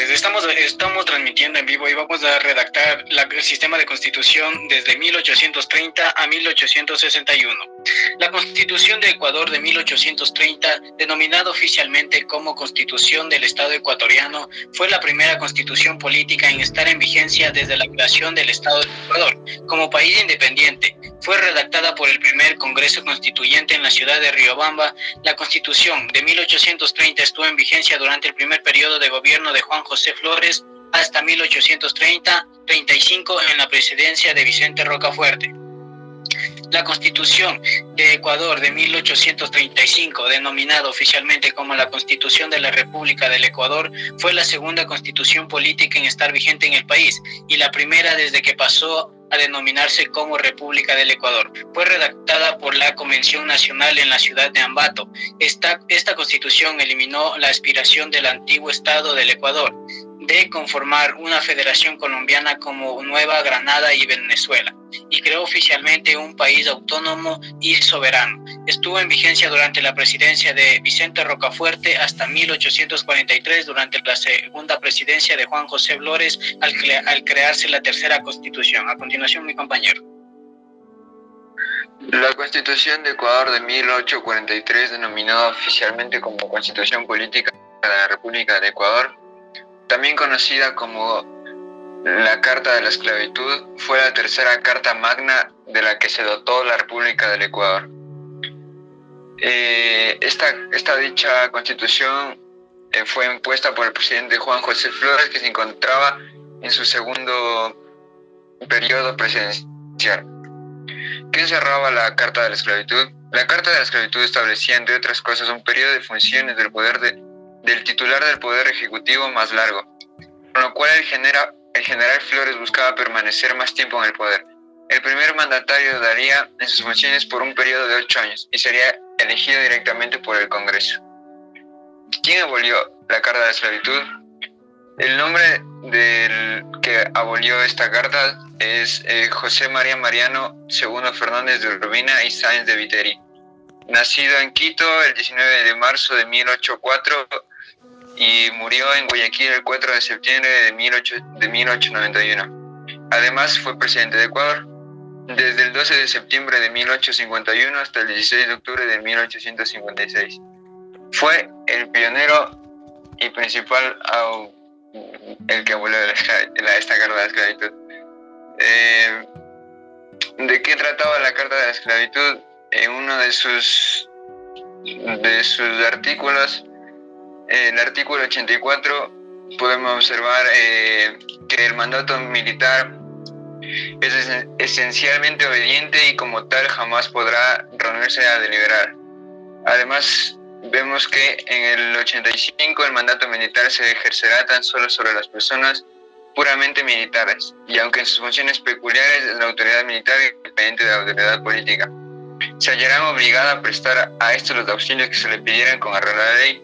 tardes. Estamos, estamos transmitiendo en vivo y vamos a redactar el sistema de constitución desde 1830 a 1861. La constitución de Ecuador de 1830, denominada oficialmente como Constitución del Estado ecuatoriano, fue la primera constitución política en estar en vigencia desde la creación del Estado de Ecuador como país independiente fue redactada por el primer Congreso Constituyente en la ciudad de Riobamba. La Constitución de 1830 estuvo en vigencia durante el primer periodo de gobierno de Juan José Flores hasta 1830-35 en la presidencia de Vicente Rocafuerte. La Constitución de Ecuador de 1835, denominada oficialmente como la Constitución de la República del Ecuador, fue la segunda constitución política en estar vigente en el país y la primera desde que pasó a denominarse como República del Ecuador. Fue redactada por la Convención Nacional en la ciudad de Ambato. Esta, esta constitución eliminó la aspiración del antiguo Estado del Ecuador de conformar una federación colombiana como Nueva Granada y Venezuela y creó oficialmente un país autónomo y soberano. Estuvo en vigencia durante la presidencia de Vicente Rocafuerte hasta 1843 durante la segunda presidencia de Juan José Flores al, crearse la tercera constitución. A continuación mi compañero. La Constitución de Ecuador de 1843, denominada oficialmente como Constitución Política de la República del Ecuador, también conocida como la Carta de la Esclavitud, fue la tercera carta magna de la que se dotó la República del Ecuador. Eh, esta, esta, dicha constitución eh, fue impuesta por el presidente Juan José Flores, que se encontraba en su segundo periodo presidencial. ¿Qué encerraba la Carta de la Esclavitud? La Carta de la Esclavitud establecía, entre otras cosas, un periodo de funciones del poder de, del titular del Poder Ejecutivo más largo, con lo cual el, genera, el general Flores buscaba permanecer más tiempo en el poder. El primer mandatario daría en sus funciones por un periodo de ocho años y sería elegido directamente por el Congreso. ¿Quién abolió la Carta de la Esclavitud? El nombre del que abolió esta carta es eh, José María Mariano II Fernández de Urbina y Sáenz de Viteri. Nacido en Quito el 19 de marzo de 1804 y murió en Guayaquil el 4 de septiembre de, 1891. Además fue presidente de Ecuador desde el 12 de septiembre de 1851 hasta el 16 de octubre de 1856. Fue el pionero y principal el que abolió esta carta de la esclavitud. Eh, ¿De qué trataba la carta de la esclavitud? En uno de sus, de sus artículos en el artículo 84 podemos observar eh, que el mandato militar es esencialmente obediente y como tal jamás podrá reunirse a deliberar. Además, vemos que en el 85 el mandato militar se ejercerá tan solo sobre las personas puramente militares, y aunque en sus funciones peculiares la autoridad militar es independiente de la autoridad política, se hallarán obligada a prestar a estos los auxilios que se le pidieran con arreglo a la ley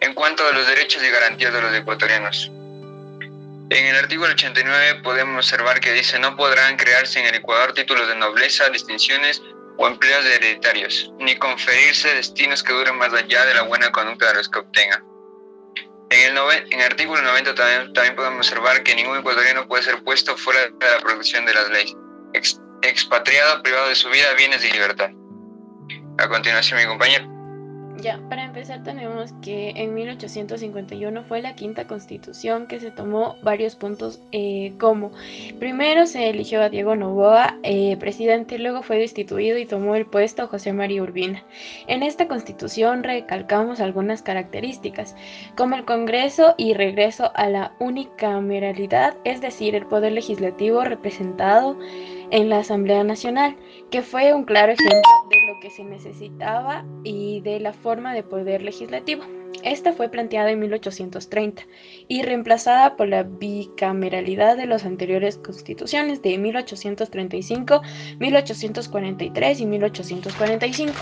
en cuanto a los derechos y garantías de los ecuatorianos. En el artículo 89 podemos observar que dice no podrán crearse en el Ecuador títulos de nobleza, distinciones o empleos hereditarios, ni conferirse destinos que duren más allá de la buena conducta de los que obtengan. En el, en el artículo 90 también, también, podemos observar que ningún ecuatoriano puede ser puesto fuera de la protección de las leyes, expatriado, privado de su vida, bienes y libertad. A continuación, mi compañero. Ya, para empezar tenemos que en 1851 fue la quinta constitución que se tomó varios puntos eh, como primero se eligió a Diego Novoa eh, presidente luego fue destituido y tomó el puesto José María Urbina. En esta constitución recalcamos algunas características como el Congreso y regreso a la unicameralidad, es decir, el poder legislativo representado en la Asamblea Nacional, que fue un claro ejemplo de que se necesitaba y de la forma de poder legislativo. Esta fue planteada en 1830 y reemplazada por la bicameralidad de las anteriores constituciones de 1835, 1843 y 1845.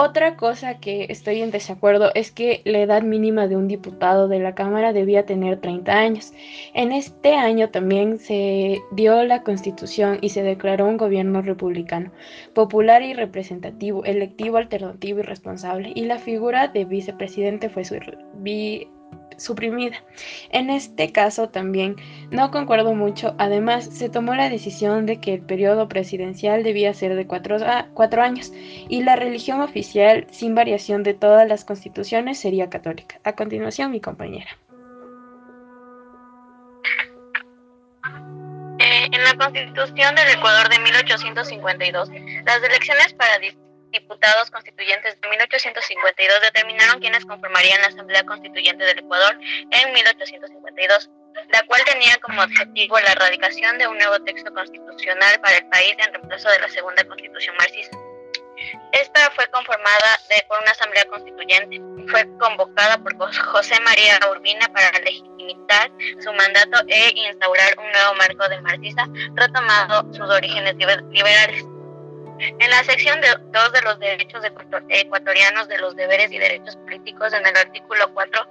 Otra cosa que estoy en desacuerdo es que la edad mínima de un diputado de la Cámara debía tener 30 años. En este año también se dio la constitución y se declaró un gobierno republicano, popular y representativo, electivo, alternativo y responsable. Y la figura de vicepresidente fue su suprimida. En este caso también no concuerdo mucho, además se tomó la decisión de que el periodo presidencial debía ser de cuatro, cuatro años y la religión oficial sin variación de todas las constituciones sería católica. A continuación mi compañera. Eh, en la constitución del Ecuador de 1852, las elecciones para diputados constituyentes de 1852 determinaron quiénes conformarían la Asamblea Constituyente del Ecuador en 1852, la cual tenía como objetivo la erradicación de un nuevo texto constitucional para el país en reemplazo de la segunda constitución marxista. Esta fue conformada por una asamblea constituyente. Fue convocada por José María Urbina para legitimar su mandato e instaurar un nuevo marco de marxista retomando sus orígenes liberales. En la sección 2 de, los derechos ecuatorianos de los deberes y derechos políticos, en el artículo 4,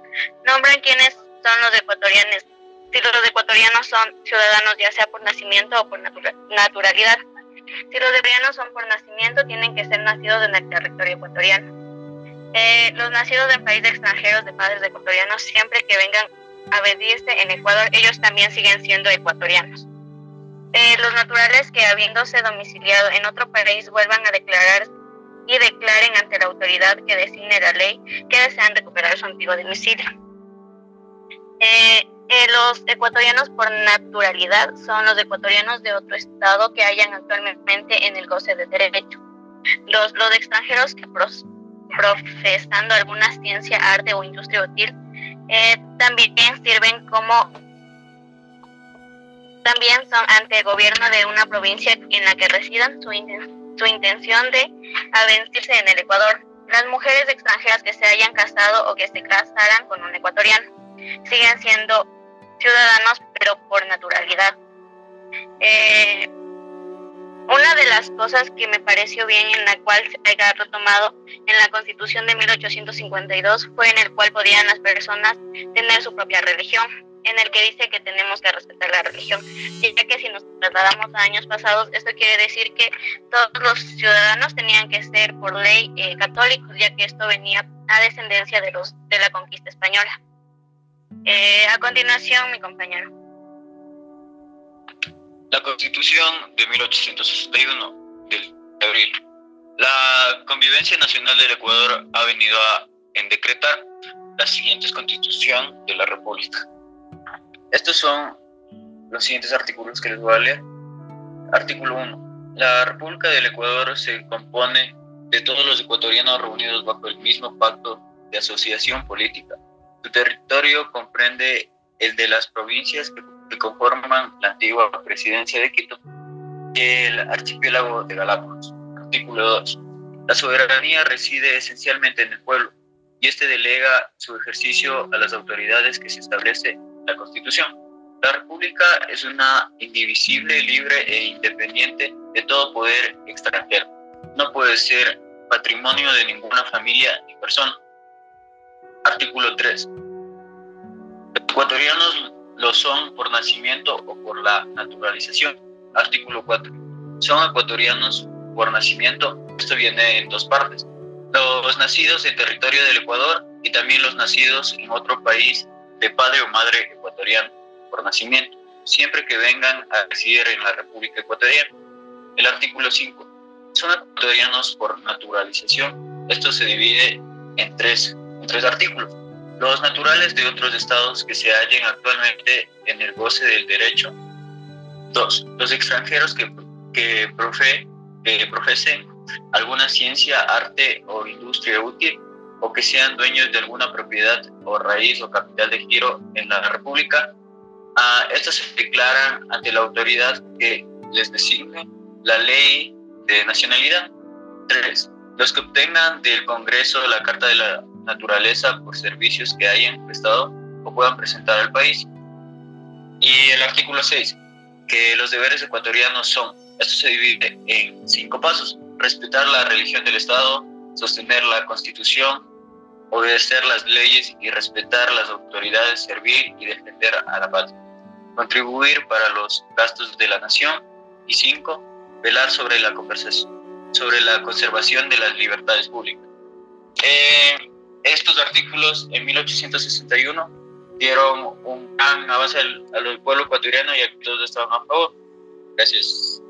nombran quiénes son los ecuatorianos, si los ecuatorianos son ciudadanos ya sea por nacimiento o por naturalidad. Si los ecuatorianos son por nacimiento, tienen que ser nacidos en el territorio ecuatoriano. Eh, los nacidos en países extranjeros de padres ecuatorianos, siempre que vengan a venirse en Ecuador, ellos también siguen siendo ecuatorianos. Eh, los naturales que habiéndose domiciliado en otro país vuelvan a declarar y declaren ante la autoridad que designe la ley que desean recuperar su antiguo domicilio. Eh, eh, los ecuatorianos por naturalidad son los ecuatorianos de otro estado que hayan actualmente en el goce de derecho. Los, los extranjeros que profesando alguna ciencia, arte o industria útil también sirven como también son ante el gobierno de una provincia en la que residan su, su intención de aventurarse en el Ecuador. Las mujeres extranjeras que se hayan casado o que se casaran con un ecuatoriano siguen siendo ciudadanos, pero por naturalidad. Eh, una de las cosas que me pareció bien en la cual se haya retomado en la Constitución de 1852 fue en el cual podían las personas tener su propia religión en el que dice que tenemos que respetar la religión, ya que si nos trasladamos a años pasados, esto quiere decir que todos los ciudadanos tenían que ser por ley eh, católicos, ya que esto venía a descendencia de, los, de la conquista española. Eh, a continuación, mi compañero. La Constitución de 1861 del abril. La convivencia nacional del Ecuador ha venido a en decretar la siguiente constitución de la República. Estos son los siguientes artículos que les voy a leer. Artículo 1. La República del Ecuador se compone de todos los ecuatorianos reunidos bajo el mismo pacto de asociación política. Su territorio comprende el de las provincias que, conforman la antigua presidencia de Quito y el archipiélago de Galápagos. Artículo 2. La soberanía reside esencialmente en el pueblo y este delega su ejercicio a las autoridades que se establece la Constitución. La República es una indivisible, libre e independiente de todo poder extranjero. No puede ser patrimonio de ninguna familia ni persona. Artículo 3. Ecuatorianos lo son por nacimiento o por la naturalización. Artículo 4. Son ecuatorianos por nacimiento. Esto viene en dos partes. Los nacidos en territorio del Ecuador y también los nacidos en otro país de padre o madre ecuatoriano por nacimiento, siempre que vengan a residir en la República Ecuatoriana. El artículo 5. Son ecuatorianos por naturalización. Esto se divide en tres, en tres artículos. Los naturales de otros estados que se hallen actualmente en el goce del derecho. 2. Los extranjeros que, que, profe, que profesen alguna ciencia, arte o industria útil o que sean dueños de alguna propiedad o raíz o capital de giro en la República, a estas se declaran ante la autoridad que les designe la ley de nacionalidad. 3. Los que obtengan del Congreso la Carta de la Naturaleza por servicios que hayan prestado o puedan presentar al país. Y el artículo 6, que los deberes ecuatorianos son, esto se divide en cinco pasos, respetar la religión del Estado, sostener la Constitución, obedecer las leyes y respetar las autoridades, servir y defender a la patria, contribuir para los gastos de la nación y cinco, velar sobre la, conversación, sobre la conservación de las libertades públicas. Eh, estos artículos en 1861 dieron un gran avance al, al pueblo ecuatoriano y que todos estaban a favor. Gracias.